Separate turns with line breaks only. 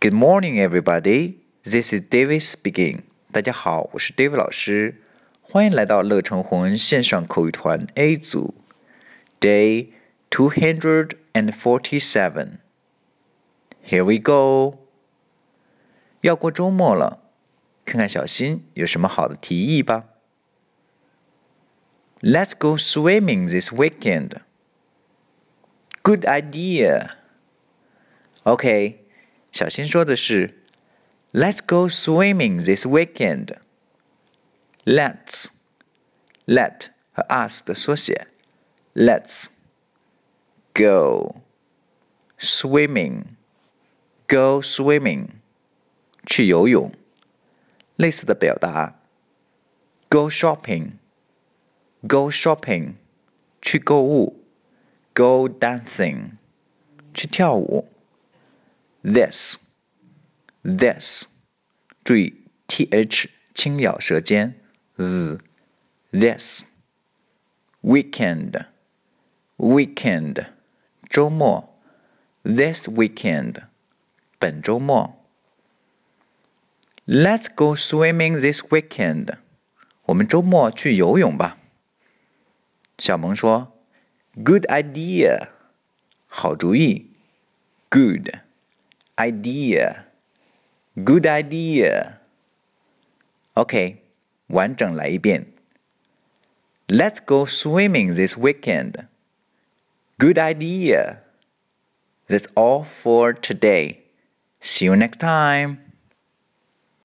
Good morning, everybody. This is David speaking. 大家好，我是 David 老师，欢迎来到乐成红恩线上口语团 A 组，Day two hundred and forty-seven. Here we go. 要过周末了，看看小新有什么好的提议吧。Let's go swimming this weekend. Good idea. OK， 小新说的是，Let's go swimming this weekend. Let's let 和 us 的缩写，Let's go swimming. Go swimming，去游泳。类似的表达，Go shopping. Go shopping，去购物；Go dancing，去跳舞。 This，this，注意 th 轻咬舌尖，this。Weekend，weekend，周末；This weekend，本周末。Let's go swimming this weekend。我们周末去游泳吧。小萌说：“Good idea，好主意。Good idea，good idea。OK，完整来一遍。Let's go swimming this weekend. Good idea. That's all for today. See you next time.